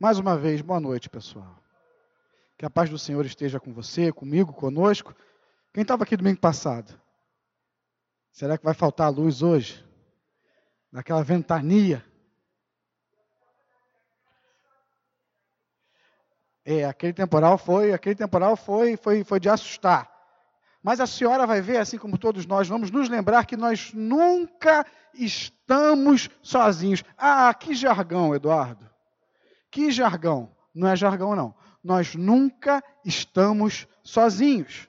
Mais uma vez, boa noite, pessoal. Que a paz do Senhor esteja com você, comigo, conosco. Quem estava aqui domingo passado? Será que vai faltar a luz hoje? Naquela ventania. É, aquele temporal foi, aquele temporal foi, foi, foi de assustar. Mas a senhora vai ver, assim como todos nós, vamos nos lembrar que nós nunca estamos sozinhos. Ah, que jargão, Eduardo. Que jargão? Não é jargão, não. Nós nunca estamos sozinhos.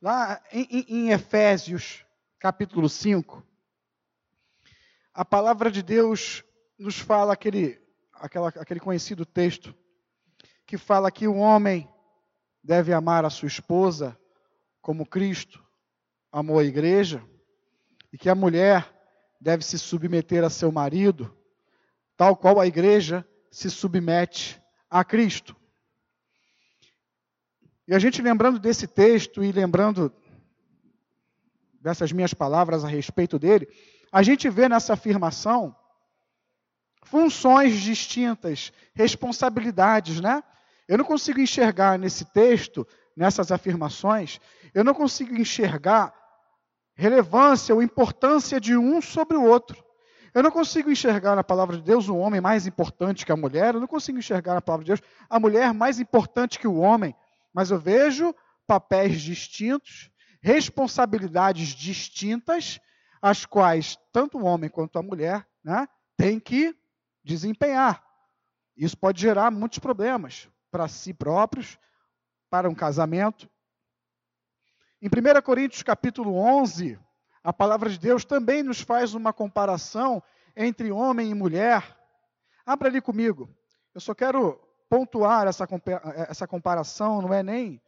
Lá em, em Efésios, capítulo 5, a palavra de Deus nos fala aquele, aquela, aquele conhecido texto que fala que o homem deve amar a sua esposa como Cristo amou a igreja e que a mulher deve se submeter a seu marido, tal qual a igreja se submete a Cristo. E a gente lembrando desse texto e lembrando dessas minhas palavras a respeito dele, a gente vê nessa afirmação funções distintas, responsabilidades, né? Eu não consigo enxergar nesse texto, nessas afirmações, eu não consigo enxergar relevância ou importância de um sobre o outro. Eu não consigo enxergar na palavra de Deus o homem mais importante que a mulher, eu não consigo enxergar na palavra de Deus a mulher mais importante que o homem, mas eu vejo papéis distintos, responsabilidades distintas, as quais tanto o homem quanto a mulher né, têm que desempenhar. Isso pode gerar muitos problemas para si próprios, para um casamento. Em 1 Coríntios capítulo 11, a palavra de Deus também nos faz uma comparação entre homem e mulher. Abra ali comigo. Eu só quero pontuar essa, essa comparação, não é nem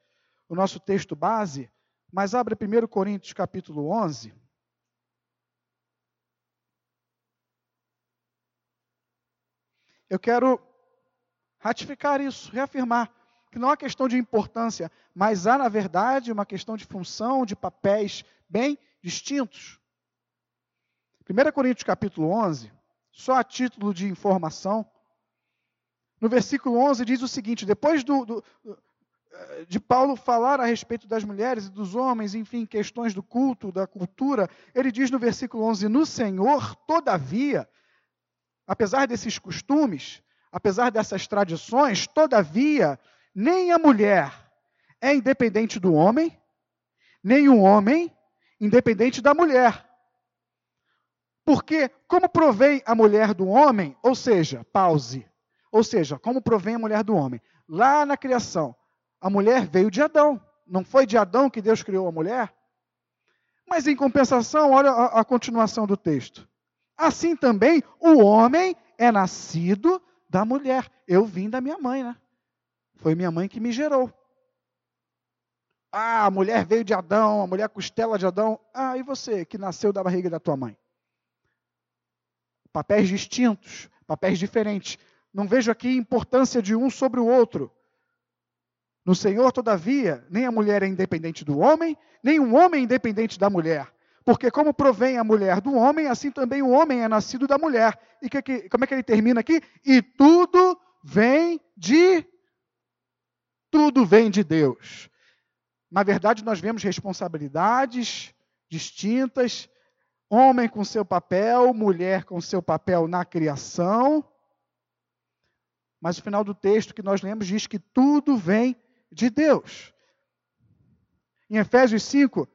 o nosso texto base, mas abre 1 Coríntios capítulo 11. Eu quero ratificar isso, reafirmar que não é questão de importância, mas há, na verdade, uma questão de função, de papéis bem distintos. 1 Coríntios capítulo 11, só a título de informação, no versículo 11 diz o seguinte: depois do, do, de Paulo falar a respeito das mulheres e dos homens, enfim, questões do culto, da cultura, ele diz no versículo 11: No Senhor, todavia, apesar desses costumes, apesar dessas tradições, todavia, nem a mulher é independente do homem, nem o homem independente da mulher. Porque, como provém a mulher do homem, ou seja, pause, ou seja, como provém a mulher do homem? Lá na criação, a mulher veio de Adão. Não foi de Adão que Deus criou a mulher? Mas, em compensação, olha a, a continuação do texto. Assim também, o homem é nascido da mulher. Eu vim da minha mãe, né? Foi minha mãe que me gerou. Ah, a mulher veio de Adão, a mulher costela de Adão. Ah, e você que nasceu da barriga da tua mãe? Papéis distintos, papéis diferentes. Não vejo aqui importância de um sobre o outro. No Senhor, todavia, nem a mulher é independente do homem, nem o homem é independente da mulher. Porque como provém a mulher do homem, assim também o homem é nascido da mulher. E que, que, como é que ele termina aqui? E tudo vem de tudo vem de Deus. Na verdade, nós vemos responsabilidades distintas, homem com seu papel, mulher com seu papel na criação. Mas o final do texto que nós lemos diz que tudo vem de Deus. Em Efésios 5,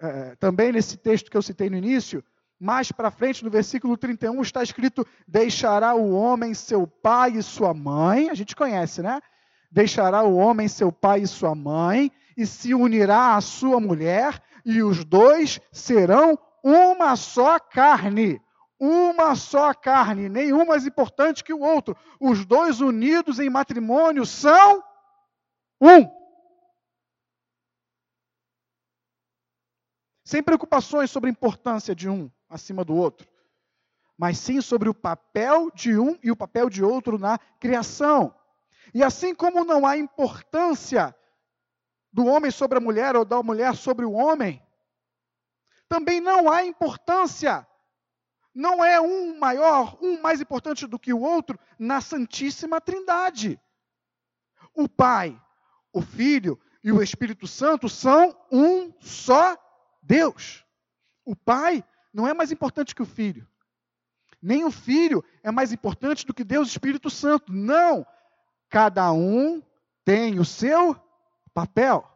é, também nesse texto que eu citei no início, mais para frente, no versículo 31, está escrito: Deixará o homem seu pai e sua mãe. A gente conhece, né? Deixará o homem seu pai e sua mãe, e se unirá à sua mulher, e os dois serão uma só carne. Uma só carne, nenhum mais importante que o outro. Os dois unidos em matrimônio são um. Sem preocupações sobre a importância de um acima do outro, mas sim sobre o papel de um e o papel de outro na criação. E assim como não há importância do homem sobre a mulher ou da mulher sobre o homem, também não há importância Não é um maior, um mais importante do que o outro na Santíssima Trindade. O Pai, o Filho e o Espírito Santo são um só Deus. O Pai não é mais importante que o Filho. Nem o Filho é mais importante do que Deus Espírito Santo. Não. Cada um tem o seu papel.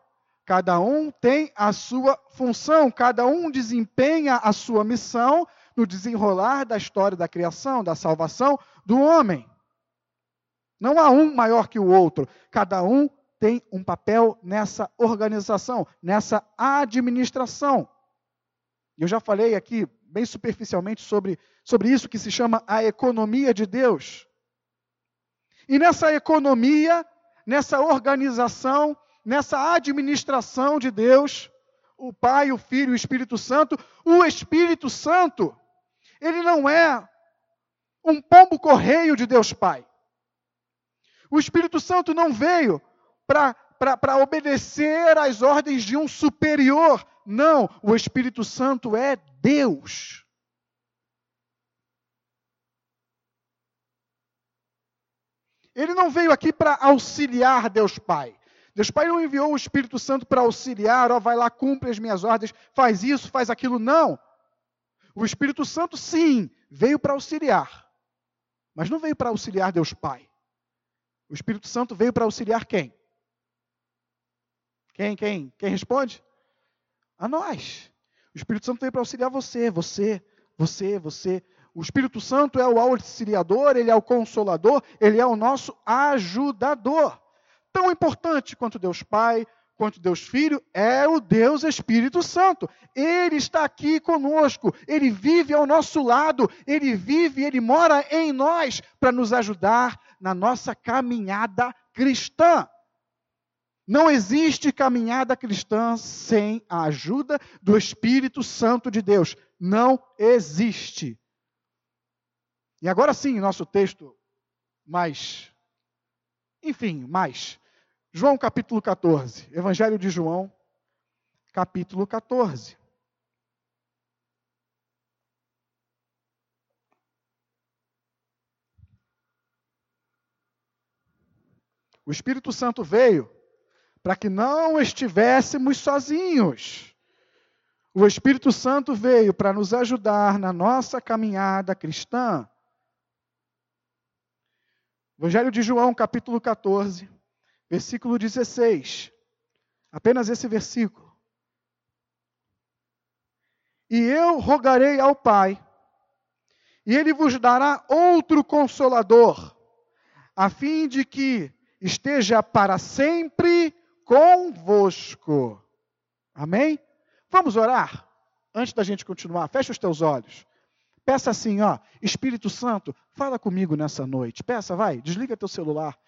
Cada um tem a sua função, cada um desempenha a sua missão no desenrolar da história da criação, da salvação do homem. Não há um maior que o outro, cada um tem um papel nessa organização, nessa administração. Eu já falei aqui, bem superficialmente, sobre, sobre isso que se chama a economia de Deus. E nessa economia, nessa organização, nessa administração de Deus, o Pai, o Filho e o Espírito Santo, o Espírito Santo, ele não é um pombo correio de Deus Pai. O Espírito Santo não veio para obedecer às ordens de um superior. Não, o Espírito Santo é Deus. Ele não veio aqui para auxiliar Deus Pai. Deus Pai não enviou o Espírito Santo para auxiliar, ó, vai lá, cumpre as minhas ordens, faz isso, faz aquilo. Não. O Espírito Santo, sim, veio para auxiliar, mas não veio para auxiliar Deus Pai. O Espírito Santo veio para auxiliar quem? Quem, quem? Quem responde? A nós. O Espírito Santo veio para auxiliar você, você, você, você. O Espírito Santo é o auxiliador, ele é o consolador, ele é o nosso ajudador tão importante quanto Deus Pai, quanto Deus Filho, é o Deus Espírito Santo. Ele está aqui conosco, ele vive ao nosso lado, ele vive, ele mora em nós para nos ajudar na nossa caminhada cristã. Não existe caminhada cristã sem a ajuda do Espírito Santo de Deus. Não existe. E agora sim, nosso texto mais, enfim, mais João capítulo 14. Evangelho de João, capítulo 14. O Espírito Santo veio para que não estivéssemos sozinhos. O Espírito Santo veio para nos ajudar na nossa caminhada cristã. Evangelho de João, capítulo 14, Versículo 16. Apenas esse versículo. E eu rogarei ao Pai, e ele vos dará outro consolador, a fim de que esteja para sempre convosco. Amém? Vamos orar? Antes da gente continuar, fecha os teus olhos. Peça assim, ó, Espírito Santo, fala comigo nessa noite. Peça, vai, desliga teu celular.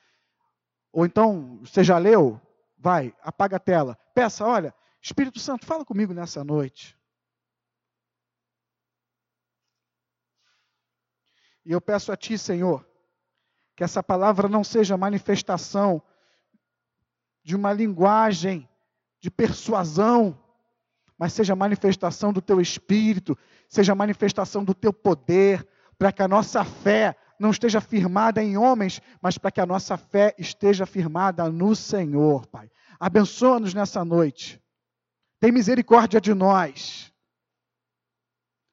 Ou então, você já leu? Vai, apaga a tela. Peça, olha, Espírito Santo, fala comigo nessa noite. E eu peço a Ti, Senhor, que essa palavra não seja manifestação de uma linguagem de persuasão, mas seja manifestação do Teu Espírito, seja manifestação do Teu poder, para que a nossa fé não esteja firmada em homens, mas para que a nossa fé esteja firmada no Senhor, Pai. Abençoa-nos nessa noite. Tem misericórdia de nós.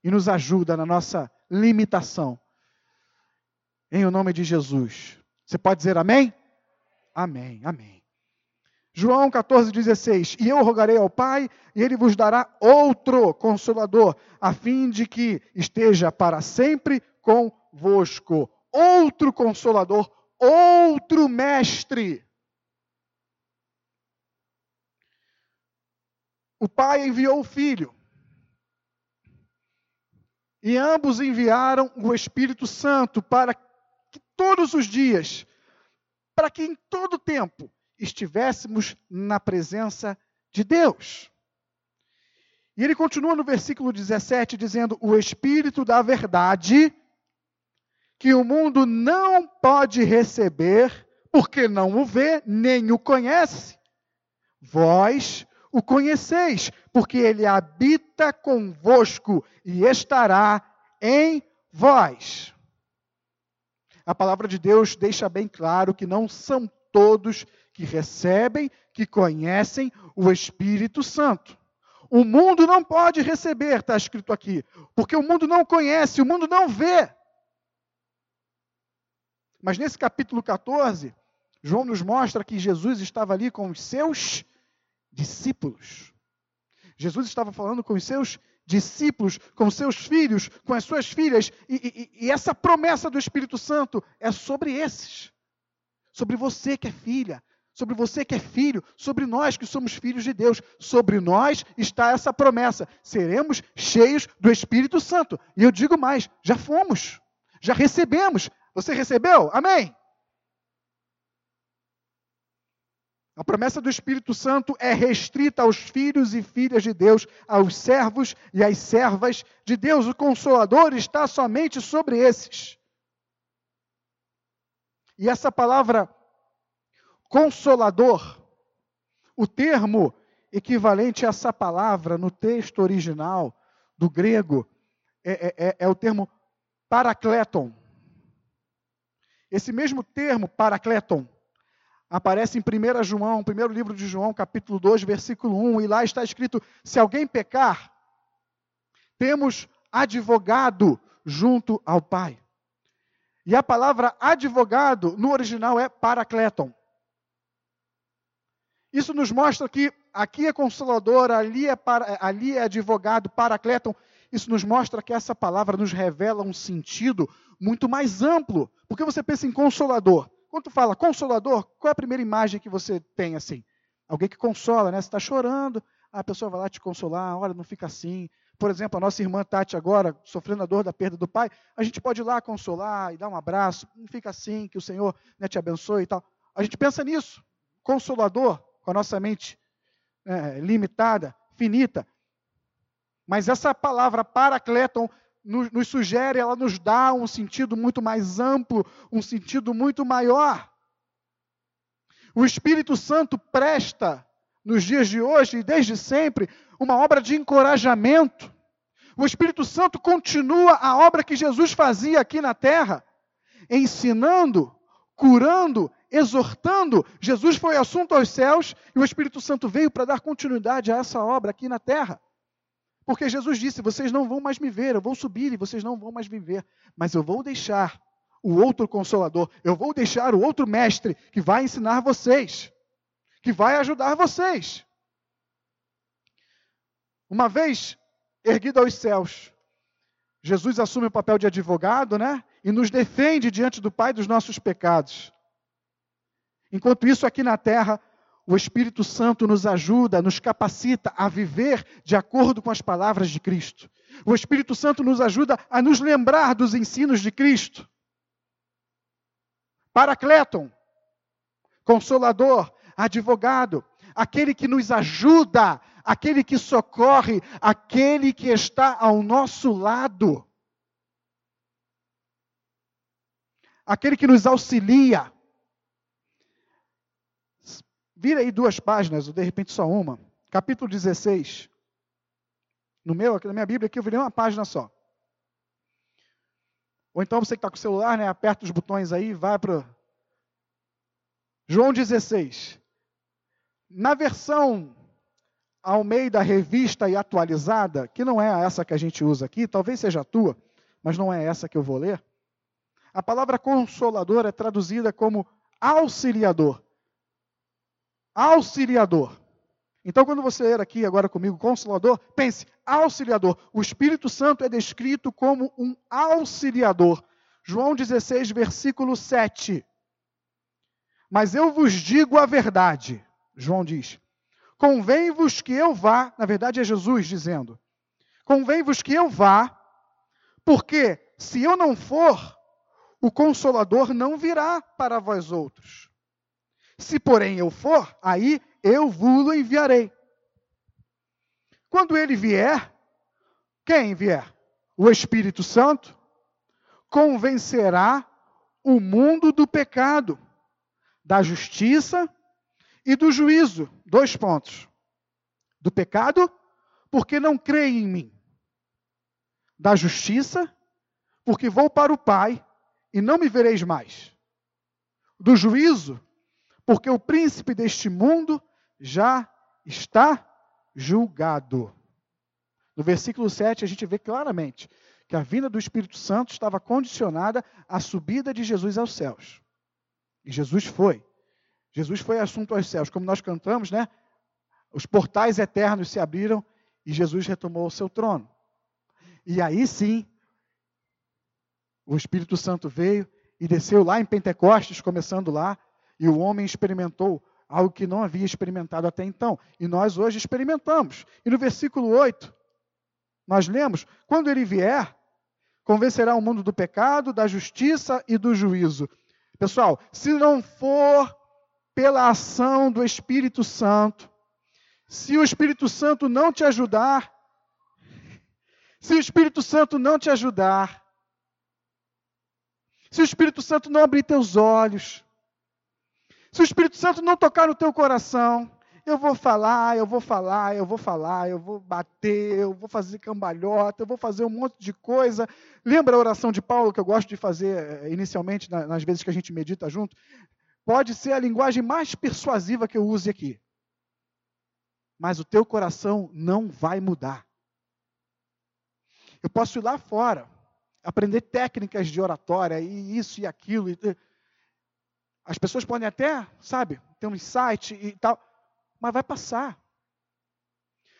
E nos ajuda na nossa limitação. Em o nome de Jesus. Você pode dizer amém? Amém, amém. João 14,16: E eu rogarei ao Pai, e ele vos dará outro consolador, a fim de que esteja para sempre convosco. Outro consolador, outro mestre. O Pai enviou o Filho. E ambos enviaram o Espírito Santo para que todos os dias, para que em todo tempo estivéssemos na presença de Deus. E ele continua no versículo 17 dizendo: O Espírito da Verdade, que o mundo não pode receber, porque não o vê, nem o conhece. Vós o conheceis, porque ele habita convosco e estará em vós. A palavra de Deus deixa bem claro que não são todos que recebem, que conhecem o Espírito Santo. O mundo não pode receber, está escrito aqui, porque o mundo não conhece, o mundo não vê. Mas nesse capítulo 14, João nos mostra que Jesus estava ali com os seus discípulos. Jesus estava falando com os seus discípulos, com seus filhos, com as suas filhas, e, e, e essa promessa do Espírito Santo é sobre esses, sobre você que é filha, sobre você que é filho, sobre nós que somos filhos de Deus. Sobre nós está essa promessa: seremos cheios do Espírito Santo. E eu digo mais: já fomos, já recebemos. Você recebeu? Amém? A promessa do Espírito Santo é restrita aos filhos e filhas de Deus, aos servos e às servas de Deus. O Consolador está somente sobre esses. E essa palavra consolador, o termo equivalente a essa palavra no texto original do grego é, é, é, é o termo paracleton. Esse mesmo termo, paracleton, aparece em 1 João, primeiro livro de João, capítulo 2, versículo 1, e lá está escrito: se alguém pecar, temos advogado junto ao Pai. E a palavra advogado no original é paracleton. Isso nos mostra que aqui é consolador, ali é, para, ali é advogado, paracleton. Isso nos mostra que essa palavra nos revela um sentido muito mais amplo. Porque você pensa em consolador. Quando tu fala consolador, qual é a primeira imagem que você tem assim? Alguém que consola, né? Você está chorando, a pessoa vai lá te consolar, olha, não fica assim. Por exemplo, a nossa irmã Tati agora, sofrendo a dor da perda do pai, a gente pode ir lá consolar e dar um abraço, não fica assim, que o Senhor né, te abençoe e tal. A gente pensa nisso, consolador, com a nossa mente é, limitada, finita. Mas essa palavra paracleton nos, nos sugere, ela nos dá um sentido muito mais amplo, um sentido muito maior. O Espírito Santo presta, nos dias de hoje e desde sempre, uma obra de encorajamento. O Espírito Santo continua a obra que Jesus fazia aqui na terra, ensinando, curando exortando. Jesus foi assunto aos céus e o Espírito Santo veio para dar continuidade a essa obra aqui na terra. Porque Jesus disse: Vocês não vão mais me ver, eu vou subir e vocês não vão mais me ver, mas eu vou deixar o outro consolador, eu vou deixar o outro mestre que vai ensinar vocês, que vai ajudar vocês. Uma vez erguido aos céus, Jesus assume o papel de advogado, né? E nos defende diante do Pai dos nossos pecados. Enquanto isso, aqui na terra, o Espírito Santo nos ajuda, nos capacita a viver de acordo com as palavras de Cristo. O Espírito Santo nos ajuda a nos lembrar dos ensinos de Cristo. Paracleton, consolador, advogado, aquele que nos ajuda, aquele que socorre, aquele que está ao nosso lado. Aquele que nos auxilia, Vira aí duas páginas, ou de repente só uma. Capítulo 16. No meu, na minha Bíblia aqui, eu virei uma página só. Ou então você que está com o celular, né, aperta os botões aí vai para. João 16. Na versão ao meio da revista e atualizada, que não é essa que a gente usa aqui, talvez seja a tua, mas não é essa que eu vou ler. A palavra consolador é traduzida como auxiliador auxiliador. Então, quando você ler aqui agora comigo, consolador, pense, auxiliador. O Espírito Santo é descrito como um auxiliador. João 16, versículo 7. Mas eu vos digo a verdade, João diz. Convém-vos que eu vá, na verdade é Jesus dizendo. Convém-vos que eu vá, porque se eu não for, o consolador não virá para vós outros. Se, porém, eu for, aí eu vos enviarei. Quando ele vier, quem vier? O Espírito Santo convencerá o mundo do pecado, da justiça e do juízo. Dois pontos. Do pecado, porque não creem em mim. Da justiça porque vou para o Pai e não me vereis mais. Do juízo, porque o príncipe deste mundo já está julgado. No versículo 7, a gente vê claramente que a vinda do Espírito Santo estava condicionada à subida de Jesus aos céus. E Jesus foi. Jesus foi assunto aos céus. Como nós cantamos, né? Os portais eternos se abriram e Jesus retomou o seu trono. E aí sim, o Espírito Santo veio e desceu lá em Pentecostes, começando lá, e o homem experimentou algo que não havia experimentado até então. E nós hoje experimentamos. E no versículo 8, nós lemos: quando ele vier, convencerá o mundo do pecado, da justiça e do juízo. Pessoal, se não for pela ação do Espírito Santo, se o Espírito Santo não te ajudar, se o Espírito Santo não te ajudar, se o Espírito Santo não abrir teus olhos, se o Espírito Santo não tocar no teu coração, eu vou falar, eu vou falar, eu vou falar, eu vou bater, eu vou fazer cambalhota, eu vou fazer um monte de coisa. Lembra a oração de Paulo que eu gosto de fazer eh, inicialmente, nas vezes que a gente medita junto? Pode ser a linguagem mais persuasiva que eu use aqui. Mas o teu coração não vai mudar. Eu posso ir lá fora, aprender técnicas de oratória, e isso e aquilo. E as pessoas podem até, sabe, ter um insight e tal, mas vai passar.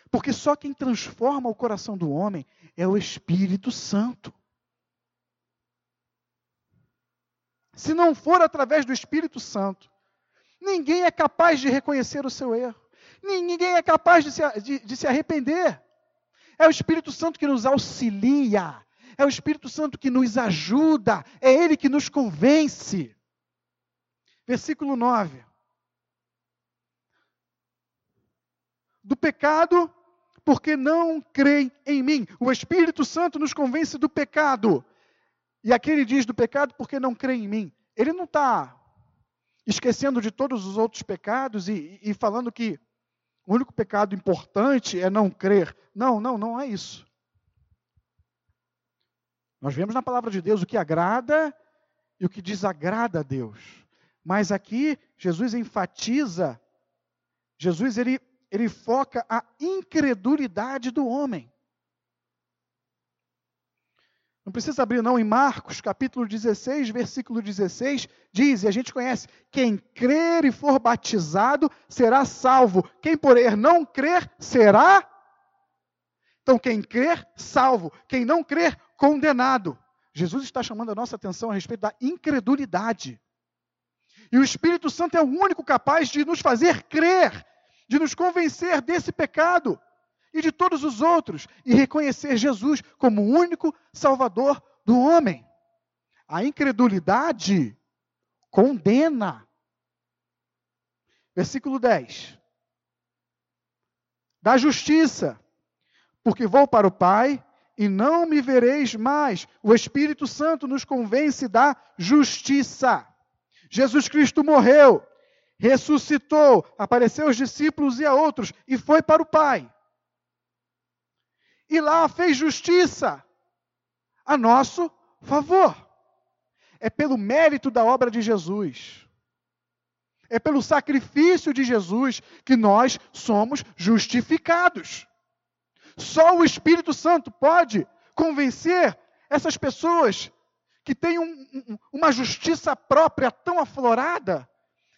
Porque só quem transforma o coração do homem é o Espírito Santo. Se não for através do Espírito Santo, ninguém é capaz de reconhecer o seu erro. Ninguém é capaz de se, de, de se arrepender. É o Espírito Santo que nos auxilia. É o Espírito Santo que nos ajuda. É Ele que nos convence. Versículo 9. Do pecado, porque não creem em mim. O Espírito Santo nos convence do pecado. E aqui ele diz do pecado porque não creem em mim. Ele não está esquecendo de todos os outros pecados e, e falando que o único pecado importante é não crer. Não, não, não é isso. Nós vemos na palavra de Deus o que agrada e o que desagrada a Deus. Mas aqui Jesus enfatiza, Jesus ele, ele foca a incredulidade do homem. Não precisa abrir não em Marcos, capítulo 16, versículo 16, diz, e a gente conhece, quem crer e for batizado será salvo, quem porém não crer será então quem crer, salvo, quem não crer, condenado. Jesus está chamando a nossa atenção a respeito da incredulidade. E o Espírito Santo é o único capaz de nos fazer crer, de nos convencer desse pecado e de todos os outros, e reconhecer Jesus como o único Salvador do homem. A incredulidade condena. Versículo 10. Da justiça, porque vou para o Pai e não me vereis mais. O Espírito Santo nos convence da justiça. Jesus Cristo morreu, ressuscitou, apareceu aos discípulos e a outros e foi para o Pai. E lá fez justiça a nosso favor. É pelo mérito da obra de Jesus. É pelo sacrifício de Jesus que nós somos justificados. Só o Espírito Santo pode convencer essas pessoas que têm um, um, uma justiça própria tão aflorada,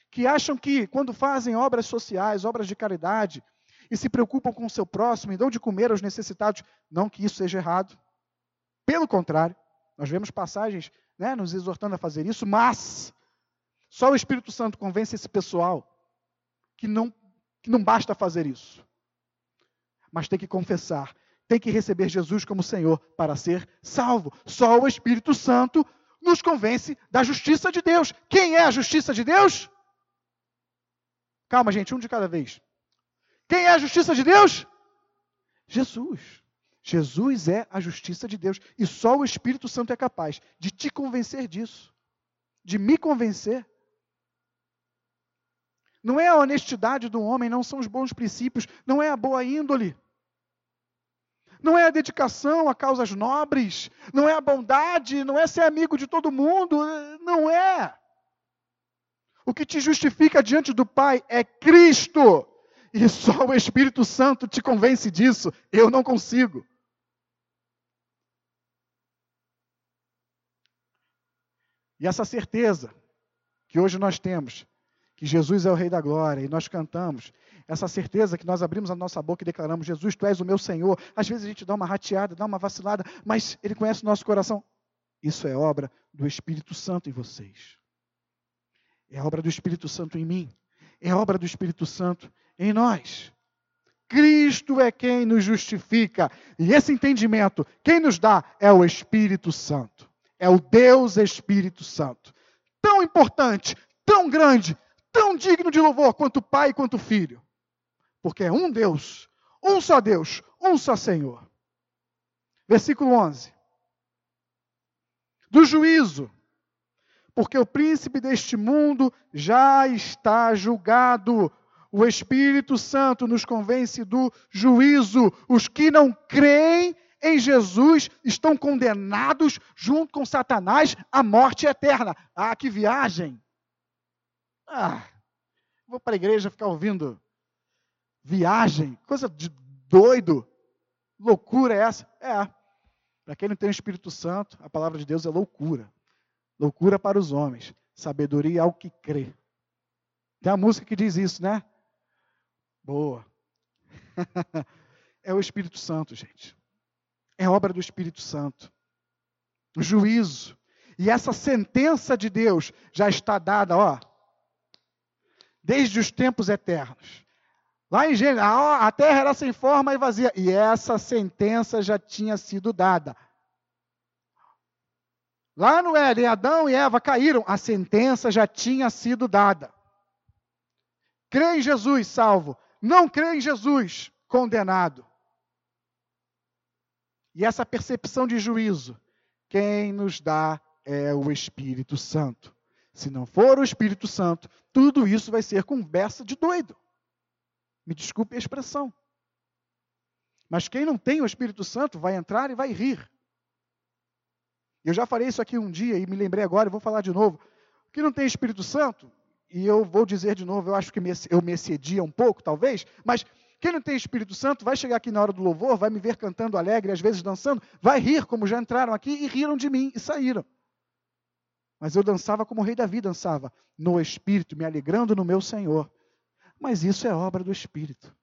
que acham que quando fazem obras sociais, obras de caridade, e se preocupam com o seu próximo e dão de comer aos necessitados, não que isso seja errado. Pelo contrário, nós vemos passagens né, nos exortando a fazer isso, mas só o Espírito Santo convence esse pessoal que não, que não basta fazer isso, mas tem que confessar tem que receber Jesus como Senhor para ser salvo. Só o Espírito Santo nos convence da justiça de Deus. Quem é a justiça de Deus? Calma, gente, um de cada vez. Quem é a justiça de Deus? Jesus. Jesus é a justiça de Deus. E só o Espírito Santo é capaz de te convencer disso, de me convencer. Não é a honestidade do homem, não são os bons princípios, não é a boa índole. Não é a dedicação a causas nobres, não é a bondade, não é ser amigo de todo mundo, não é. O que te justifica diante do Pai é Cristo. E só o Espírito Santo te convence disso. Eu não consigo. E essa certeza que hoje nós temos, que Jesus é o Rei da Glória, e nós cantamos, essa certeza que nós abrimos a nossa boca e declaramos: Jesus, tu és o meu Senhor. Às vezes a gente dá uma rateada, dá uma vacilada, mas Ele conhece o nosso coração. Isso é obra do Espírito Santo em vocês. É obra do Espírito Santo em mim. É obra do Espírito Santo em nós. Cristo é quem nos justifica. E esse entendimento, quem nos dá é o Espírito Santo. É o Deus Espírito Santo. Tão importante, tão grande, tão digno de louvor quanto Pai quanto Filho. Porque é um Deus, um só Deus, um só Senhor. Versículo 11. Do juízo, porque o príncipe deste mundo já está julgado. O Espírito Santo nos convence do juízo. Os que não creem em Jesus estão condenados junto com Satanás à morte eterna. Ah, que viagem! Ah, vou para a igreja ficar ouvindo viagem, coisa de doido. Loucura é essa? É. Para quem não tem o Espírito Santo, a palavra de Deus é loucura. Loucura para os homens, sabedoria ao que crê. Tem a música que diz isso, né? Boa. é o Espírito Santo, gente. É obra do Espírito Santo. O juízo. E essa sentença de Deus já está dada, ó, desde os tempos eternos. Lá em Gênesis, a terra era sem forma e vazia. E essa sentença já tinha sido dada. Lá no Éden, Adão e Eva caíram, a sentença já tinha sido dada. Crê em Jesus, salvo. Não crê em Jesus, condenado. E essa percepção de juízo, quem nos dá é o Espírito Santo. Se não for o Espírito Santo, tudo isso vai ser conversa de doido. Me desculpe a expressão. Mas quem não tem o Espírito Santo vai entrar e vai rir. Eu já falei isso aqui um dia e me lembrei agora, e vou falar de novo. Quem não tem Espírito Santo, e eu vou dizer de novo, eu acho que eu me excedia um pouco, talvez, mas quem não tem Espírito Santo vai chegar aqui na hora do louvor, vai me ver cantando alegre, às vezes dançando, vai rir, como já entraram aqui e riram de mim e saíram. Mas eu dançava como o rei Davi dançava, no Espírito, me alegrando no meu Senhor. Mas isso é obra do Espírito.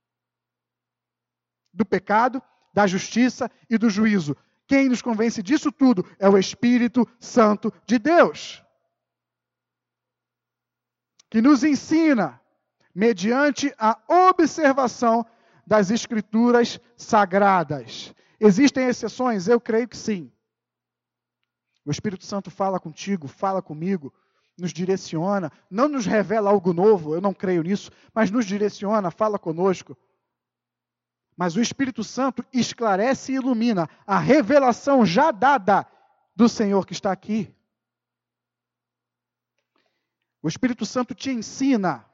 Do pecado, da justiça e do juízo. Quem nos convence disso tudo é o Espírito Santo de Deus. Que nos ensina mediante a observação das Escrituras sagradas. Existem exceções? Eu creio que sim. O Espírito Santo fala contigo, fala comigo, nos direciona, não nos revela algo novo, eu não creio nisso, mas nos direciona, fala conosco. Mas o Espírito Santo esclarece e ilumina a revelação já dada do Senhor que está aqui. O Espírito Santo te ensina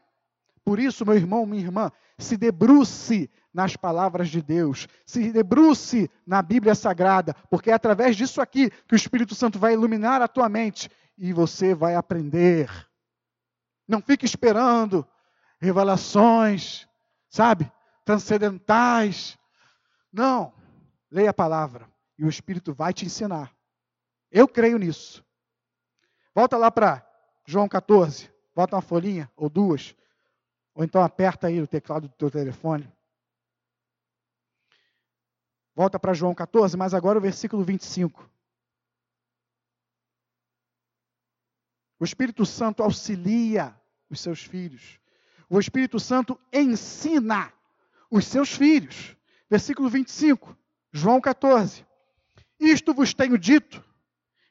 por isso, meu irmão, minha irmã, se debruce nas palavras de Deus, se debruce na Bíblia Sagrada, porque é através disso aqui que o Espírito Santo vai iluminar a tua mente e você vai aprender. Não fique esperando revelações, sabe, transcendentais. Não, leia a palavra e o Espírito vai te ensinar. Eu creio nisso. Volta lá para João 14, volta uma folhinha ou duas. Ou então aperta aí o teclado do teu telefone. Volta para João 14, mas agora o versículo 25. O Espírito Santo auxilia os seus filhos. O Espírito Santo ensina os seus filhos. Versículo 25, João 14. Isto vos tenho dito,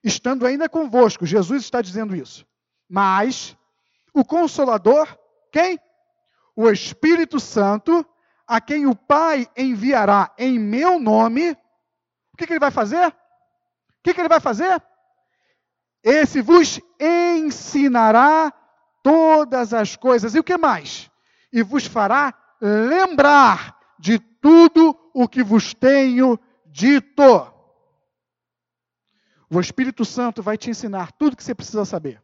estando ainda convosco. Jesus está dizendo isso. Mas o Consolador, quem? O Espírito Santo, a quem o Pai enviará em meu nome, o que, que ele vai fazer? O que, que ele vai fazer? Esse vos ensinará todas as coisas. E o que mais? E vos fará lembrar de tudo o que vos tenho dito. O Espírito Santo vai te ensinar tudo que você precisa saber.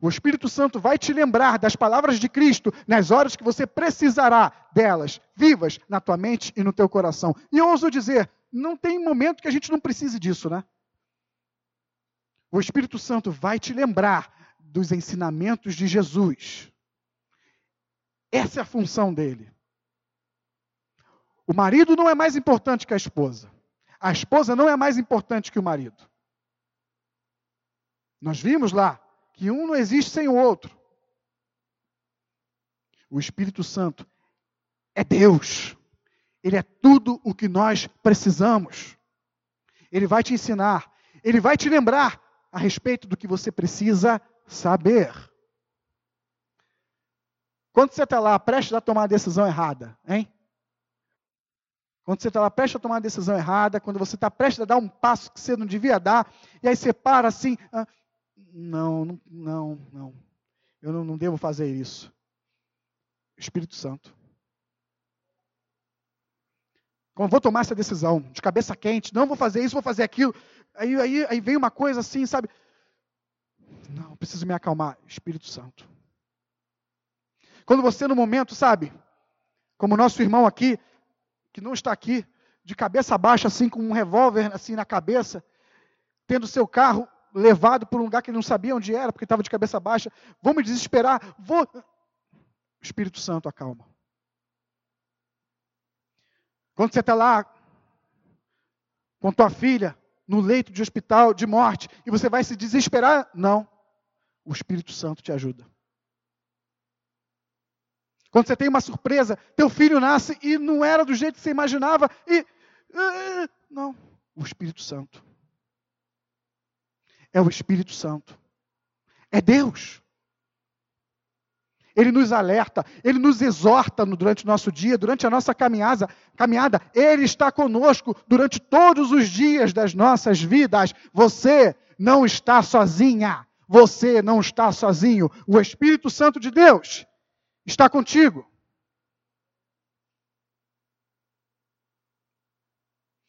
O Espírito Santo vai te lembrar das palavras de Cristo nas horas que você precisará delas, vivas na tua mente e no teu coração. E ouso dizer, não tem momento que a gente não precise disso, né? O Espírito Santo vai te lembrar dos ensinamentos de Jesus. Essa é a função dele. O marido não é mais importante que a esposa. A esposa não é mais importante que o marido. Nós vimos lá que um não existe sem o outro. O Espírito Santo é Deus. Ele é tudo o que nós precisamos. Ele vai te ensinar, ele vai te lembrar a respeito do que você precisa saber. Quando você está lá prestes a tomar a decisão errada, hein? Quando você está lá prestes a tomar a decisão errada, quando você está prestes a dar um passo que você não devia dar, e aí você para assim, ah, não, não, não, eu não, não devo fazer isso. Espírito Santo. Quando vou tomar essa decisão, de cabeça quente, não vou fazer isso, vou fazer aquilo, aí, aí, aí vem uma coisa assim, sabe? Não, preciso me acalmar. Espírito Santo. Quando você, no momento, sabe, como nosso irmão aqui, que não está aqui, de cabeça baixa, assim, com um revólver assim na cabeça, tendo seu carro levado para um lugar que ele não sabia onde era, porque estava de cabeça baixa, vou me desesperar, vou. O Espírito Santo acalma. Quando você está lá com tua filha no leito de hospital de morte e você vai se desesperar, não. O Espírito Santo te ajuda. Quando você tem uma surpresa, teu filho nasce e não era do jeito que você imaginava, e. Uh, não, o Espírito Santo. É o Espírito Santo. É Deus. Ele nos alerta, ele nos exorta durante o nosso dia, durante a nossa caminhada, caminhada. Ele está conosco durante todos os dias das nossas vidas. Você não está sozinha. Você não está sozinho. O Espírito Santo de Deus está contigo.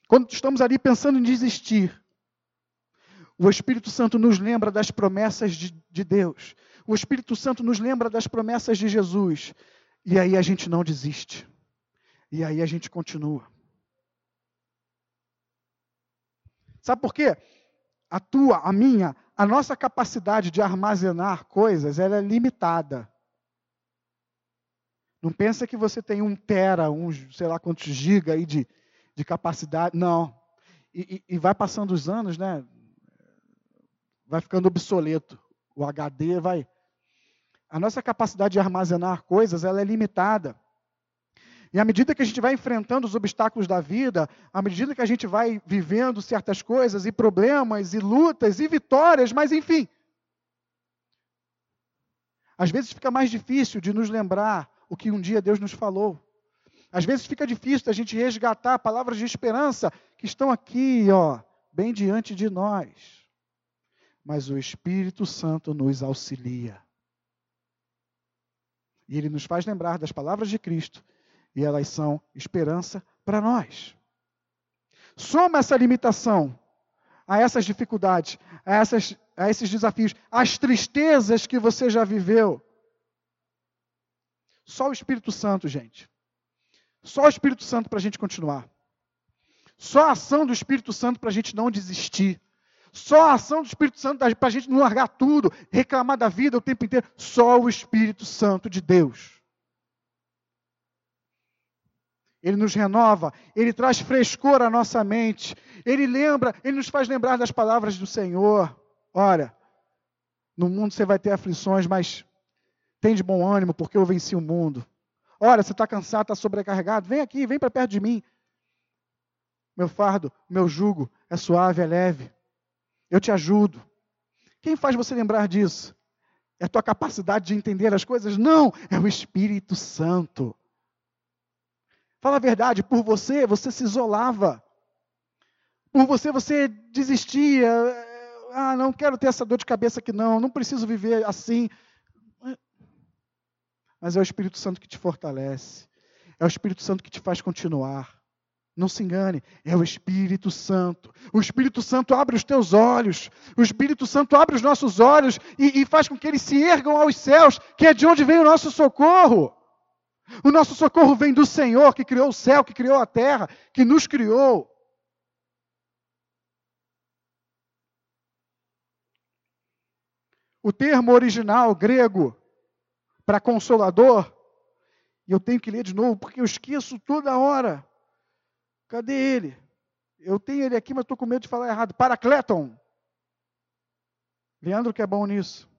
Quando estamos ali pensando em desistir, o Espírito Santo nos lembra das promessas de, de, Deus. O Espírito Santo nos lembra das promessas de Jesus. E aí a gente não desiste. E aí a gente continua. Sabe por quê? A tua, a minha, a nossa capacidade de armazenar coisas, ela é limitada. Não pensa que você tem um tera, um sei lá quantos giga aí de, de capacidade. Não. E, e, e vai passando os anos, né? Vai ficando obsoleto. O HD vai. A nossa capacidade de armazenar coisas ela é limitada. E à medida que a gente vai enfrentando os obstáculos da vida, à medida que a gente vai vivendo certas coisas e problemas e lutas e vitórias, mas enfim, às vezes fica mais difícil de nos lembrar o que um dia Deus nos falou. Às vezes fica difícil a gente resgatar palavras de esperança que estão aqui, ó, bem diante de nós. Mas o Espírito Santo nos auxilia. E ele nos faz lembrar das palavras de Cristo, e elas são esperança para nós. Soma essa limitação a essas dificuldades, a, essas, a esses desafios, as tristezas que você já viveu, só o Espírito Santo, gente. Só o Espírito Santo para a gente continuar. Só a ação do Espírito Santo para a gente não desistir. Só a ação do Espírito Santo para a gente não largar tudo, reclamar da vida o tempo inteiro. Só o Espírito Santo de Deus. Ele nos renova, ele traz frescor à nossa mente, ele lembra, ele nos faz lembrar das palavras do Senhor. Ora, no mundo você vai ter aflições, mas tem de bom ânimo, porque eu venci o mundo. Ora, você está cansado, está sobrecarregado? Vem aqui, vem para perto de mim. Meu fardo, meu jugo é suave, é leve. Eu te ajudo. Quem faz você lembrar disso? É a tua capacidade de entender as coisas? Não, é o Espírito Santo. Fala a verdade, por você, você se isolava. Por você, você desistia. Ah, não quero ter essa dor de cabeça aqui, não. Não preciso viver assim mas é o Espírito Santo que te fortalece. É o Espírito Santo que te faz continuar. Não se engane, é o Espírito Santo. O Espírito Santo abre os teus olhos, o Espírito Santo abre os nossos olhos e, e faz com que eles se ergam aos céus, que é de onde vem o nosso socorro. O nosso socorro vem do Senhor, que criou o céu, que criou a terra, que nos criou. O termo original grego para consolador, e eu tenho que ler de novo, porque eu esqueço toda hora. Cadê ele? Eu tenho ele aqui, mas estou com medo de falar errado. Paracleton. Leandro que é bom nisso.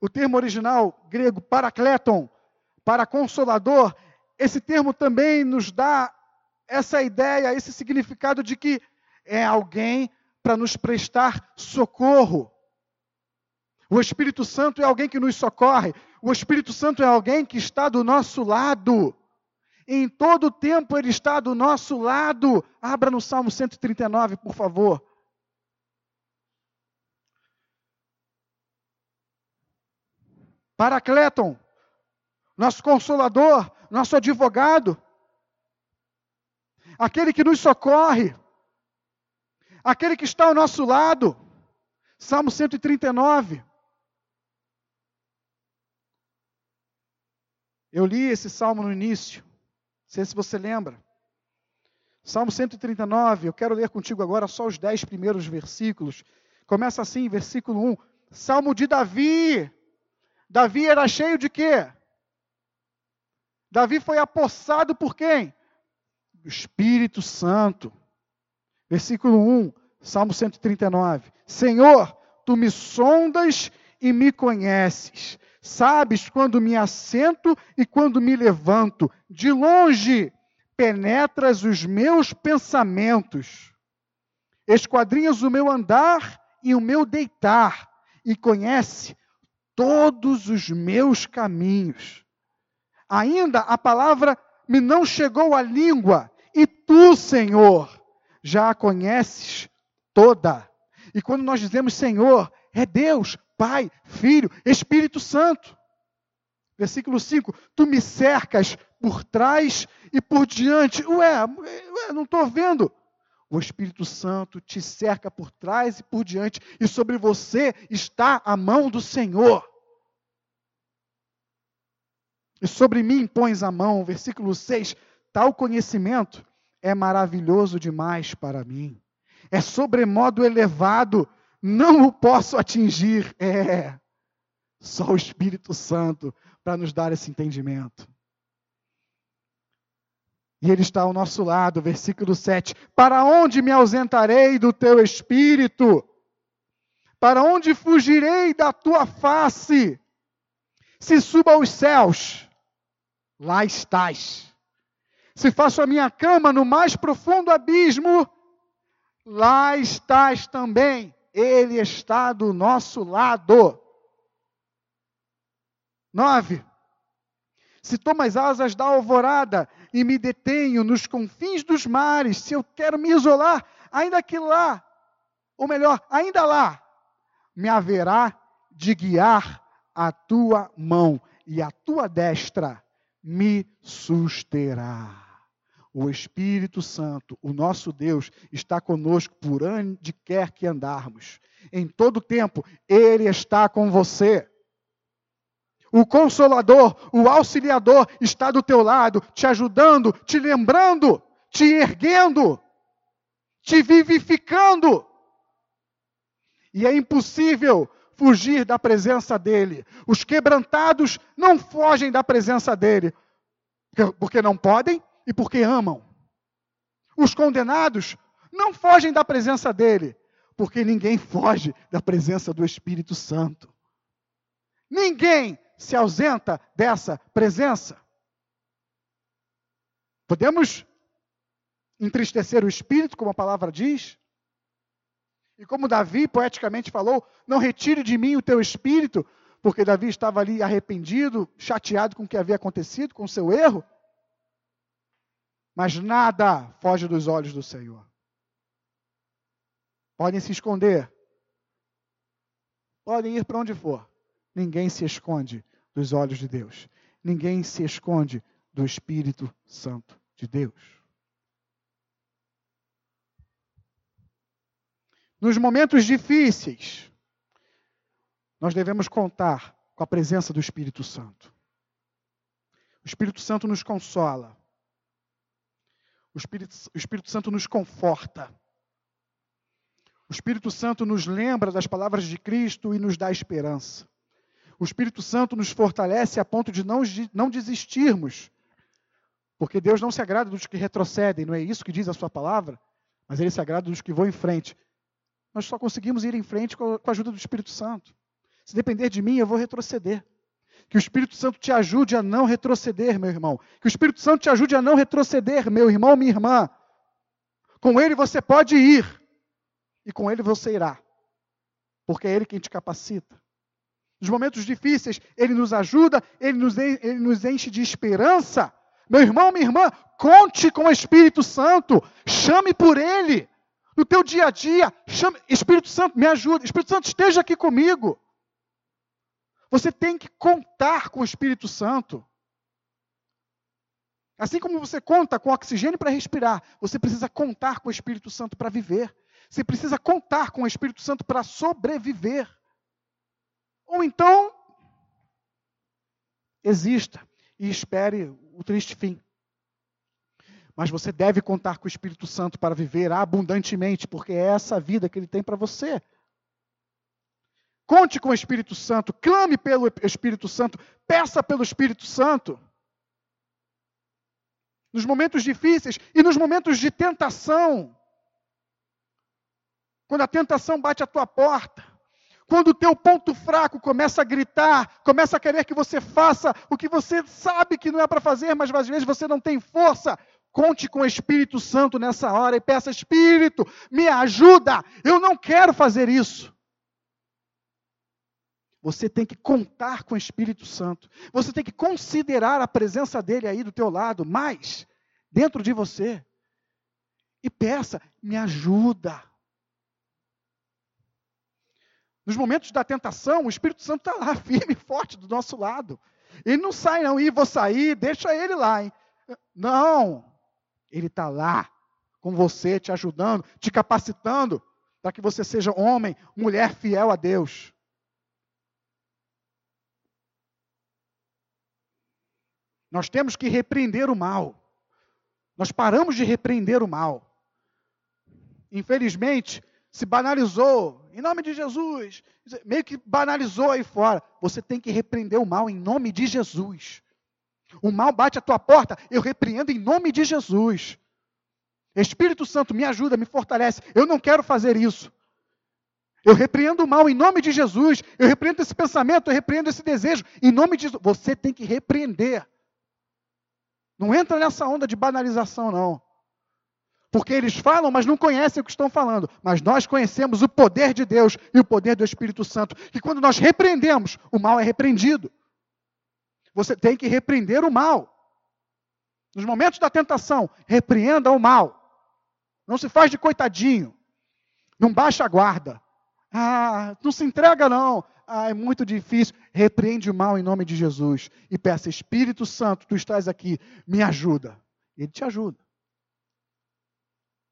O termo original grego paracleton, para consolador, esse termo também nos dá essa ideia, esse significado de que é alguém para nos prestar socorro. O Espírito Santo é alguém que nos socorre. O Espírito Santo é alguém que está do nosso lado. Em todo tempo Ele está do nosso lado. Abra no Salmo 139, por favor. Paracleton, nosso consolador, nosso advogado, aquele que nos socorre, aquele que está ao nosso lado. Salmo 139. Eu li esse salmo no início. Sei se você lembra. Salmo 139, eu quero ler contigo agora só os dez primeiros versículos. Começa assim, versículo 1. Salmo de Davi. Davi era cheio de quê? Davi foi apossado por quem? O Espírito Santo. Versículo 1, Salmo 139. Senhor, tu me sondas e me conheces. Sabes quando me assento e quando me levanto. De longe penetras os meus pensamentos. Esquadrinhas o meu andar e o meu deitar. E conhece todos os meus caminhos. Ainda a palavra me não chegou à língua, e tu, Senhor, já a conheces toda. E quando nós dizemos Senhor, é Deus, Pai, Filho, Espírito Santo. Versículo 5: Tu me cercas por trás e por diante. Ué, ué não estou vendo. O Espírito Santo te cerca por trás e por diante, e sobre você está a mão do Senhor. E sobre mim pões a mão. Versículo 6: Tal conhecimento é maravilhoso demais para mim. É sobremodo elevado não o posso atingir. É só o Espírito Santo para nos dar esse entendimento. E ele está ao nosso lado, versículo 7. Para onde me ausentarei do teu espírito? Para onde fugirei da tua face? Se suba aos céus, lá estás. Se faço a minha cama no mais profundo abismo, lá estás também. Ele está do nosso lado. Nove. Se tomo as asas da alvorada e me detenho nos confins dos mares, se eu quero me isolar, ainda que lá, ou melhor, ainda lá, me haverá de guiar a tua mão e a tua destra me susterá. O Espírito Santo, o nosso Deus, está conosco por onde quer que andarmos. Em todo tempo, Ele está com você. O consolador, o auxiliador está do teu lado, te ajudando, te lembrando, te erguendo, te vivificando. E é impossível fugir da presença dele. Os quebrantados não fogem da presença dele, porque não podem e porque amam. Os condenados não fogem da presença dele, porque ninguém foge da presença do Espírito Santo. Ninguém se ausenta dessa presença. Podemos entristecer o espírito, como a palavra diz? E como Davi poeticamente falou, não retire de mim o teu espírito, porque Davi estava ali arrependido, chateado com o que havia acontecido, com o seu erro. Mas nada foge dos olhos do Senhor. Podem se esconder. Podem ir para onde for. Ninguém se esconde dos olhos de Deus. Ninguém se esconde do Espírito Santo de Deus. Nos momentos difíceis, nós devemos contar com a presença do Espírito Santo. O Espírito Santo nos consola. O Espírito, o Espírito Santo nos conforta. O Espírito Santo nos lembra das palavras de Cristo e nos dá esperança. O Espírito Santo nos fortalece a ponto de não, não desistirmos. Porque Deus não se agrada dos que retrocedem, não é isso que diz a sua palavra? Mas Ele se agrada dos que vão em frente. Nós só conseguimos ir em frente com a ajuda do Espírito Santo. Se depender de mim, eu vou retroceder. Que o Espírito Santo te ajude a não retroceder, meu irmão. Que o Espírito Santo te ajude a não retroceder, meu irmão, minha irmã. Com Ele você pode ir, e com Ele você irá, porque é Ele quem te capacita. Nos momentos difíceis, Ele nos ajuda, Ele nos, ele nos enche de esperança. Meu irmão, minha irmã, conte com o Espírito Santo, chame por Ele. No teu dia a dia, chame, Espírito Santo, me ajuda, Espírito Santo, esteja aqui comigo. Você tem que contar com o Espírito Santo. Assim como você conta com oxigênio para respirar, você precisa contar com o Espírito Santo para viver. Você precisa contar com o Espírito Santo para sobreviver. Ou então, exista e espere o triste fim. Mas você deve contar com o Espírito Santo para viver abundantemente, porque é essa vida que ele tem para você. Conte com o Espírito Santo, clame pelo Espírito Santo, peça pelo Espírito Santo. Nos momentos difíceis e nos momentos de tentação. Quando a tentação bate à tua porta, quando o teu ponto fraco começa a gritar, começa a querer que você faça o que você sabe que não é para fazer, mas às vezes você não tem força, conte com o Espírito Santo nessa hora e peça: Espírito, me ajuda, eu não quero fazer isso. Você tem que contar com o Espírito Santo. Você tem que considerar a presença dele aí do teu lado, mais dentro de você. E peça, me ajuda. Nos momentos da tentação, o Espírito Santo está lá, firme e forte do nosso lado. Ele não sai, não, e vou sair, deixa ele lá. Hein? Não, ele está lá, com você, te ajudando, te capacitando, para que você seja homem, mulher fiel a Deus. Nós temos que repreender o mal. Nós paramos de repreender o mal. Infelizmente, se banalizou, em nome de Jesus, meio que banalizou aí fora. Você tem que repreender o mal em nome de Jesus. O mal bate à tua porta, eu repreendo em nome de Jesus. Espírito Santo, me ajuda, me fortalece. Eu não quero fazer isso. Eu repreendo o mal em nome de Jesus. Eu repreendo esse pensamento, eu repreendo esse desejo em nome de Jesus. Você tem que repreender. Não entra nessa onda de banalização, não. Porque eles falam, mas não conhecem o que estão falando. Mas nós conhecemos o poder de Deus e o poder do Espírito Santo. E quando nós repreendemos, o mal é repreendido. Você tem que repreender o mal. Nos momentos da tentação, repreenda o mal. Não se faz de coitadinho. Não baixa a guarda. Ah, não se entrega não. Ah, é muito difícil. Repreende o mal em nome de Jesus. E peça, Espírito Santo, tu estás aqui, me ajuda. Ele te ajuda.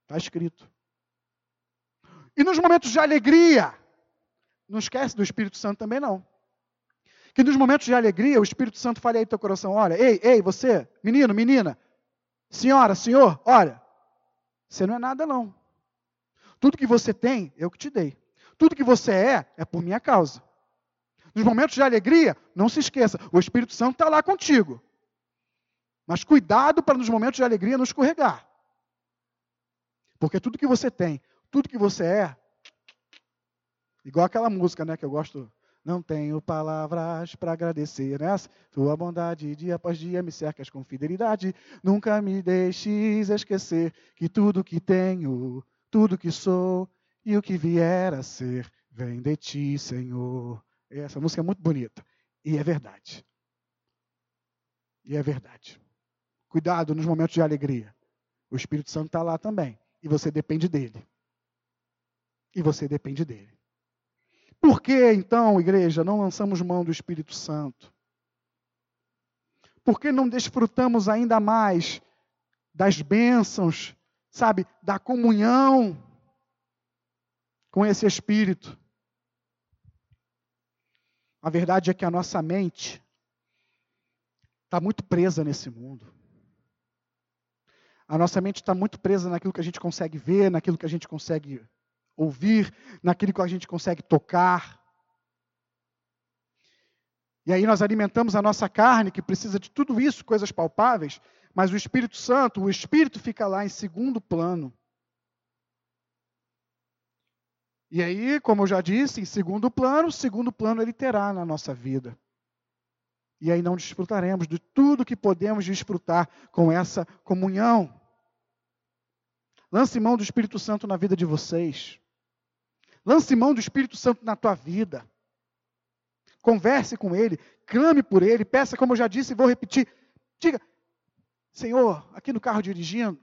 Está escrito. E nos momentos de alegria, não esquece do Espírito Santo também não. Que nos momentos de alegria, o Espírito Santo fale aí no teu coração, olha, ei, ei, você, menino, menina, senhora, senhor, olha, você não é nada não. Tudo que você tem, eu que te dei. Tudo que você é, é por minha causa. Nos momentos de alegria, não se esqueça, o Espírito Santo está lá contigo. Mas cuidado para nos momentos de alegria não escorregar. Porque tudo que você tem, tudo que você é, igual aquela música né, que eu gosto, não tenho palavras para agradecer. Né? Tua bondade dia após dia me cercas com fidelidade. Nunca me deixes esquecer que tudo que tenho, tudo que sou e o que vier a ser, vem de ti, Senhor. Essa música é muito bonita. E é verdade. E é verdade. Cuidado nos momentos de alegria. O Espírito Santo está lá também. E você depende dele. E você depende dele. Por que, então, igreja, não lançamos mão do Espírito Santo? Por que não desfrutamos ainda mais das bênçãos, sabe, da comunhão com esse Espírito? A verdade é que a nossa mente está muito presa nesse mundo. A nossa mente está muito presa naquilo que a gente consegue ver, naquilo que a gente consegue ouvir, naquilo que a gente consegue tocar. E aí nós alimentamos a nossa carne, que precisa de tudo isso, coisas palpáveis, mas o Espírito Santo, o Espírito fica lá em segundo plano. E aí, como eu já disse, em segundo plano, segundo plano ele terá na nossa vida. E aí não desfrutaremos de tudo que podemos desfrutar com essa comunhão. Lance mão do Espírito Santo na vida de vocês. Lance mão do Espírito Santo na tua vida. Converse com Ele, clame por Ele, peça, como eu já disse e vou repetir. Diga, Senhor, aqui no carro dirigindo,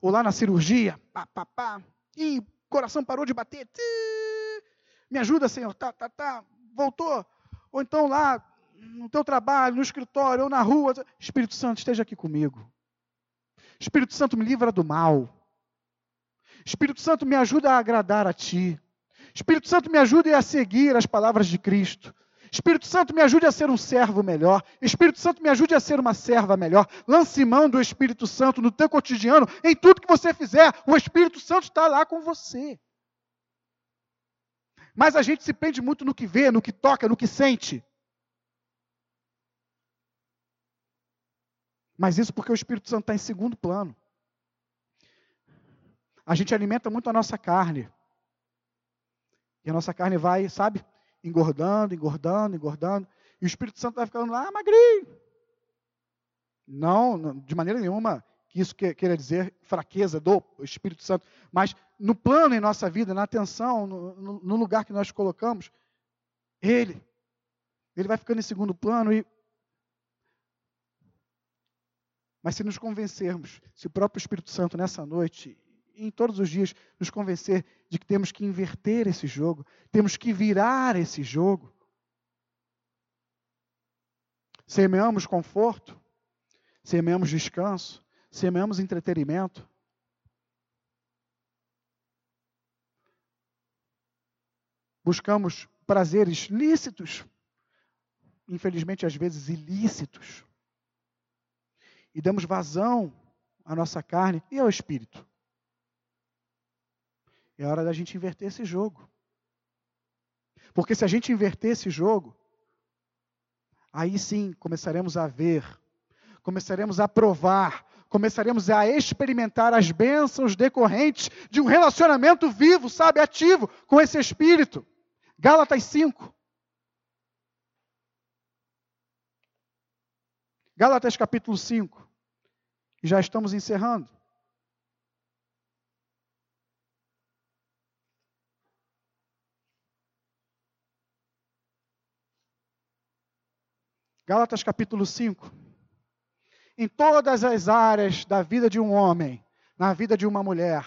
ou lá na cirurgia, pá, pá, pá, e coração parou de bater. Me ajuda, Senhor, tá, tá, tá, voltou. Ou então lá no teu trabalho, no escritório, ou na rua. Espírito Santo, esteja aqui comigo. Espírito Santo, me livra do mal. Espírito Santo, me ajuda a agradar a Ti. Espírito Santo, me ajude a seguir as palavras de Cristo. Espírito Santo, me ajude a ser um servo melhor. Espírito Santo, me ajude a ser uma serva melhor. Lance mão do Espírito Santo no teu cotidiano, em tudo que você fizer. O Espírito Santo está lá com você. Mas a gente se prende muito no que vê, no que toca, no que sente. Mas isso porque o Espírito Santo está em segundo plano. A gente alimenta muito a nossa carne. E a nossa carne vai, sabe, engordando, engordando, engordando. E o Espírito Santo vai ficando lá, ah, magrinho. Não, de maneira nenhuma que isso queira dizer fraqueza do Espírito Santo. Mas no plano em nossa vida, na atenção, no, no lugar que nós colocamos, Ele. Ele vai ficando em segundo plano e mas se nos convencermos, se o próprio Espírito Santo nessa noite em todos os dias nos convencer de que temos que inverter esse jogo, temos que virar esse jogo. Semeamos conforto, semeamos descanso, semeamos entretenimento. Buscamos prazeres lícitos, infelizmente às vezes ilícitos, e damos vazão à nossa carne e ao espírito. É hora da gente inverter esse jogo. Porque se a gente inverter esse jogo, aí sim começaremos a ver, começaremos a provar, começaremos a experimentar as bênçãos decorrentes de um relacionamento vivo, sabe, ativo com esse Espírito. Gálatas 5. Gálatas capítulo 5. E já estamos encerrando. Gálatas capítulo 5. Em todas as áreas da vida de um homem, na vida de uma mulher,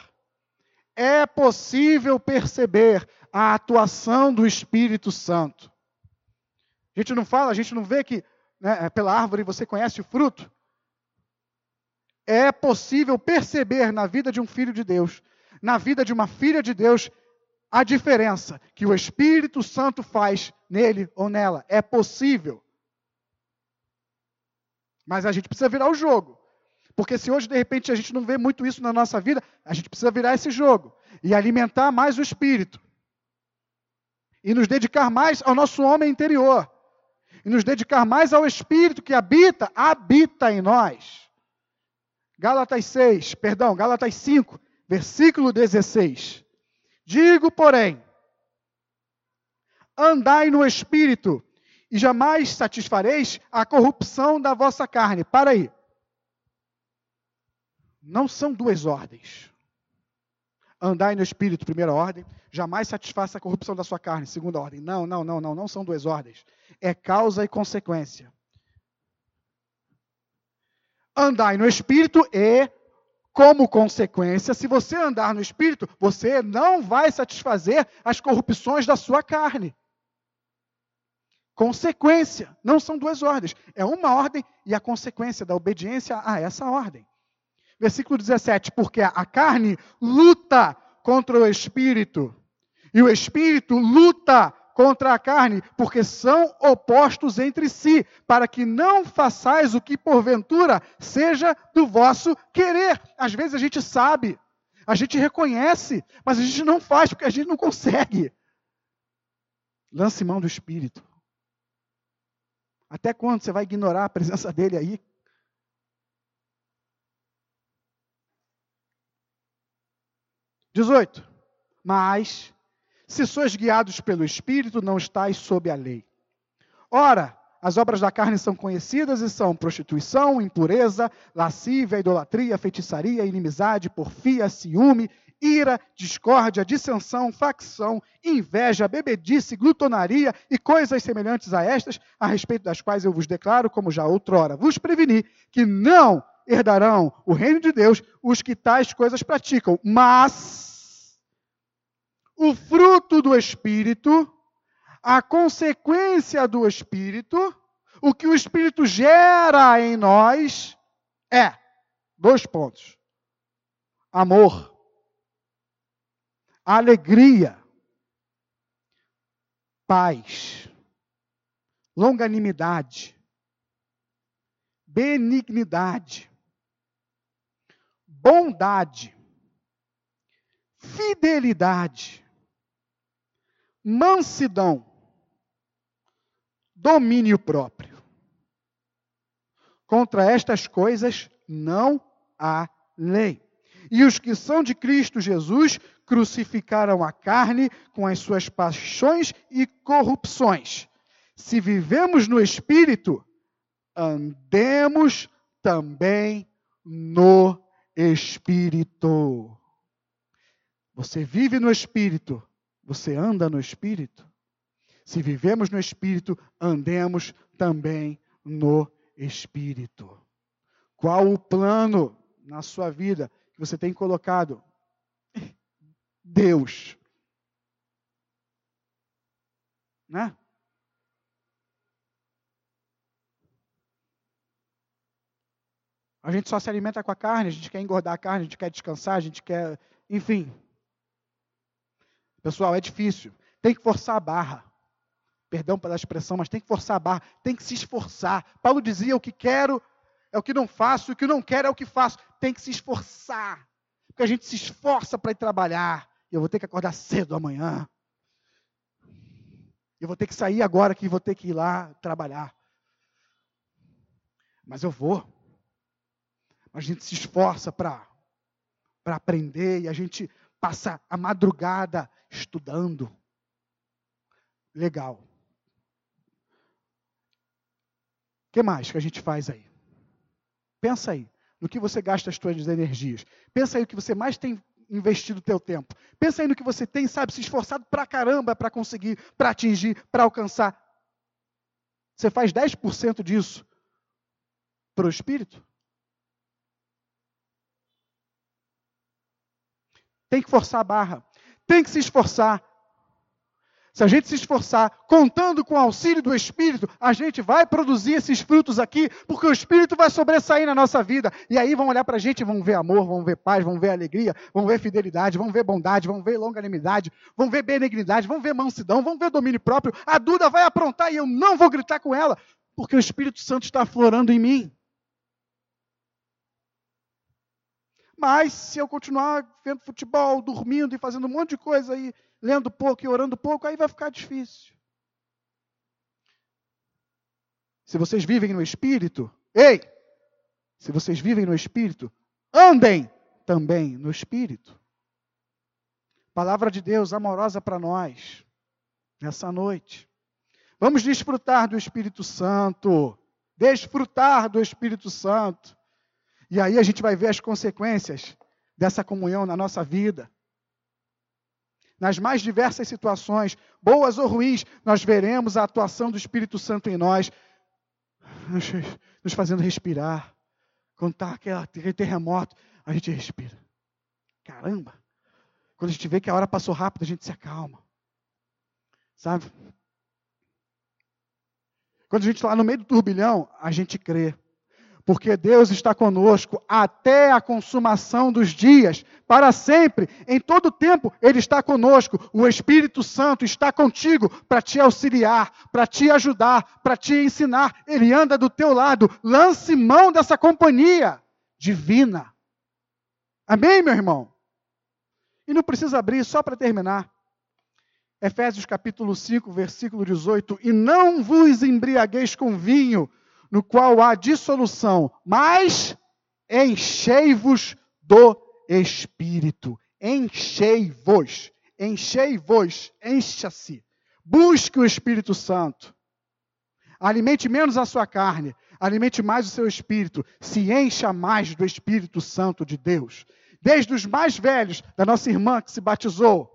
é possível perceber a atuação do Espírito Santo. A gente não fala, a gente não vê que né, é pela árvore você conhece o fruto. É possível perceber na vida de um filho de Deus, na vida de uma filha de Deus, a diferença que o Espírito Santo faz nele ou nela. É possível. Mas a gente precisa virar o jogo. Porque se hoje, de repente, a gente não vê muito isso na nossa vida, a gente precisa virar esse jogo e alimentar mais o espírito. E nos dedicar mais ao nosso homem interior. E nos dedicar mais ao espírito que habita, habita em nós. Gálatas 6, perdão, Gálatas 5, versículo 16. Digo, porém, andai no espírito e jamais satisfareis a corrupção da vossa carne. Para aí. Não são duas ordens. Andai no espírito, primeira ordem, jamais satisfaça a corrupção da sua carne, segunda ordem. Não, não, não, não, não são duas ordens. É causa e consequência. Andai no espírito e como consequência, se você andar no espírito, você não vai satisfazer as corrupções da sua carne. Consequência. Não são duas ordens. É uma ordem e a consequência da obediência a essa ordem. Versículo 17: Porque a carne luta contra o espírito, e o espírito luta contra a carne, porque são opostos entre si, para que não façais o que porventura seja do vosso querer. Às vezes a gente sabe, a gente reconhece, mas a gente não faz porque a gente não consegue. Lance mão do espírito. Até quando você vai ignorar a presença dele aí? Dezoito. Mas se sois guiados pelo Espírito, não estáis sob a lei. Ora, as obras da carne são conhecidas e são prostituição, impureza, lascívia, idolatria, feitiçaria, inimizade, porfia, ciúme, ira, discórdia, dissensão, facção, inveja, bebedice, glutonaria e coisas semelhantes a estas, a respeito das quais eu vos declaro, como já outrora vos preveni, que não herdarão o reino de Deus os que tais coisas praticam, mas o fruto do Espírito, a consequência do Espírito, o que o Espírito gera em nós é dois pontos: amor, alegria, paz, longanimidade, benignidade, bondade, fidelidade, mansidão, domínio próprio. Contra estas coisas não há lei. E os que são de Cristo Jesus crucificaram a carne com as suas paixões e corrupções. Se vivemos no Espírito, andemos também no Espírito. Você vive no Espírito, você anda no Espírito? Se vivemos no Espírito, andemos também no Espírito. Qual o plano na sua vida que você tem colocado? Deus. Né? A gente só se alimenta com a carne, a gente quer engordar a carne, a gente quer descansar, a gente quer. Enfim. Pessoal, é difícil. Tem que forçar a barra. Perdão pela expressão, mas tem que forçar a barra. Tem que se esforçar. Paulo dizia: o que quero é o que não faço, o que não quero é o que faço. Tem que se esforçar. Porque a gente se esforça para ir trabalhar. Eu vou ter que acordar cedo amanhã. Eu vou ter que sair agora que vou ter que ir lá trabalhar. Mas eu vou. A gente se esforça para aprender e a gente passa a madrugada estudando. Legal. O que mais que a gente faz aí? Pensa aí no que você gasta as suas energias. Pensa aí o que você mais tem investido o teu tempo. Pensa aí no que você tem, sabe, se esforçado pra caramba para conseguir, para atingir, para alcançar. Você faz 10% disso para o espírito? Tem que forçar a barra tem que se esforçar. Se a gente se esforçar, contando com o auxílio do Espírito, a gente vai produzir esses frutos aqui, porque o Espírito vai sobressair na nossa vida. E aí vão olhar para a gente e vão ver amor, vão ver paz, vão ver alegria, vão ver fidelidade, vão ver bondade, vão ver longanimidade, vão ver benignidade, vão ver mansidão, vão ver domínio próprio. A Duda vai aprontar e eu não vou gritar com ela, porque o Espírito Santo está aflorando em mim. Mas se eu continuar vendo futebol, dormindo e fazendo um monte de coisa aí, lendo pouco e orando pouco, aí vai ficar difícil. Se vocês vivem no Espírito, ei! Se vocês vivem no Espírito, andem também no Espírito. Palavra de Deus amorosa para nós, nessa noite. Vamos desfrutar do Espírito Santo. Desfrutar do Espírito Santo. E aí a gente vai ver as consequências dessa comunhão na nossa vida. Nas mais diversas situações, boas ou ruins, nós veremos a atuação do Espírito Santo em nós, nos fazendo respirar. Quando está aquele terremoto, a gente respira. Caramba! Quando a gente vê que a hora passou rápido, a gente se acalma. Sabe? Quando a gente está lá no meio do turbilhão, a gente crê. Porque Deus está conosco até a consumação dos dias, para sempre, em todo tempo, Ele está conosco. O Espírito Santo está contigo para te auxiliar, para te ajudar, para te ensinar. Ele anda do teu lado. Lance mão dessa companhia divina. Amém, meu irmão? E não precisa abrir, só para terminar. Efésios capítulo 5, versículo 18: E não vos embriagueis com vinho, no qual há dissolução, mas enchei-vos do Espírito. Enchei-vos, enchei-vos, encha-se. Busque o Espírito Santo. Alimente menos a sua carne, alimente mais o seu espírito. Se encha mais do Espírito Santo de Deus. Desde os mais velhos, da nossa irmã que se batizou,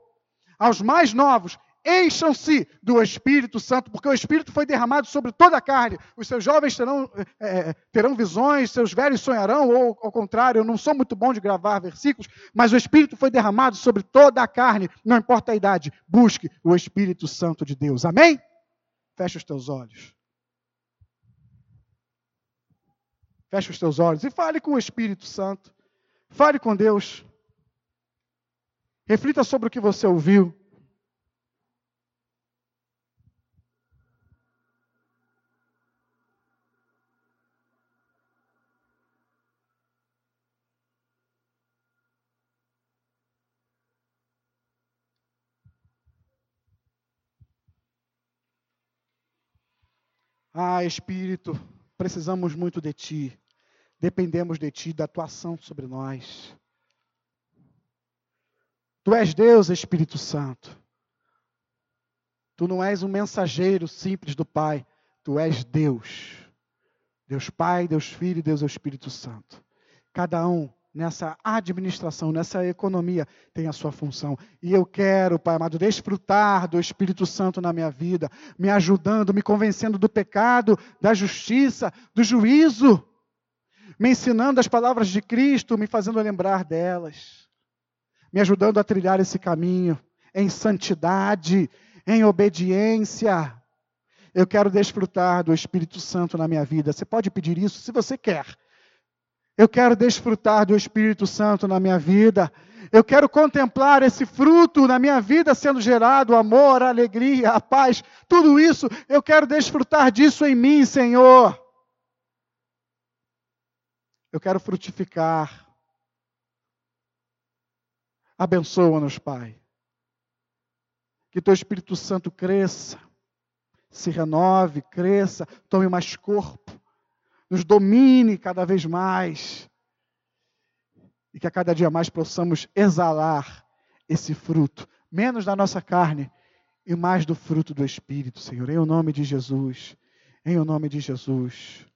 aos mais novos, encham-se do Espírito Santo, porque o Espírito foi derramado sobre toda a carne. Os seus jovens terão, é, terão visões, seus velhos sonharão, ou ao contrário, eu não sou muito bom de gravar versículos, mas o Espírito foi derramado sobre toda a carne, não importa a idade. Busque o Espírito Santo de Deus. Amém? Feche os teus olhos. Feche os teus olhos e fale com o Espírito Santo. Fale com Deus. Reflita sobre o que você ouviu. Ah, Espírito, precisamos muito de Ti. Dependemos de Ti, da Tua ação sobre nós. Tu és Deus, Espírito Santo. Tu não és um mensageiro simples do Pai. Tu és Deus. Deus Pai, Deus Filho e Deus Espírito Santo. Cada um nessa administração, nessa economia, tem a sua função. E eu quero, Pai amado, desfrutar do Espírito Santo na minha vida, me ajudando, me convencendo do pecado, da justiça, do juízo, me ensinando as palavras de Cristo, me fazendo lembrar delas, me ajudando a trilhar esse caminho em santidade, em obediência. Eu quero desfrutar do Espírito Santo na minha vida. Você pode pedir isso se você quer. Eu quero desfrutar do Espírito Santo na minha vida. Eu quero contemplar esse fruto na minha vida sendo gerado, amor, a alegria, a paz, tudo isso, eu quero desfrutar disso em mim, Senhor. Eu quero frutificar. Abençoa-nos, Pai. Que teu Espírito Santo cresça, se renove, cresça, tome mais corpo nos domine cada vez mais. E que a cada dia mais possamos exalar esse fruto, menos da nossa carne e mais do fruto do Espírito, Senhor, em o nome de Jesus, em o nome de Jesus.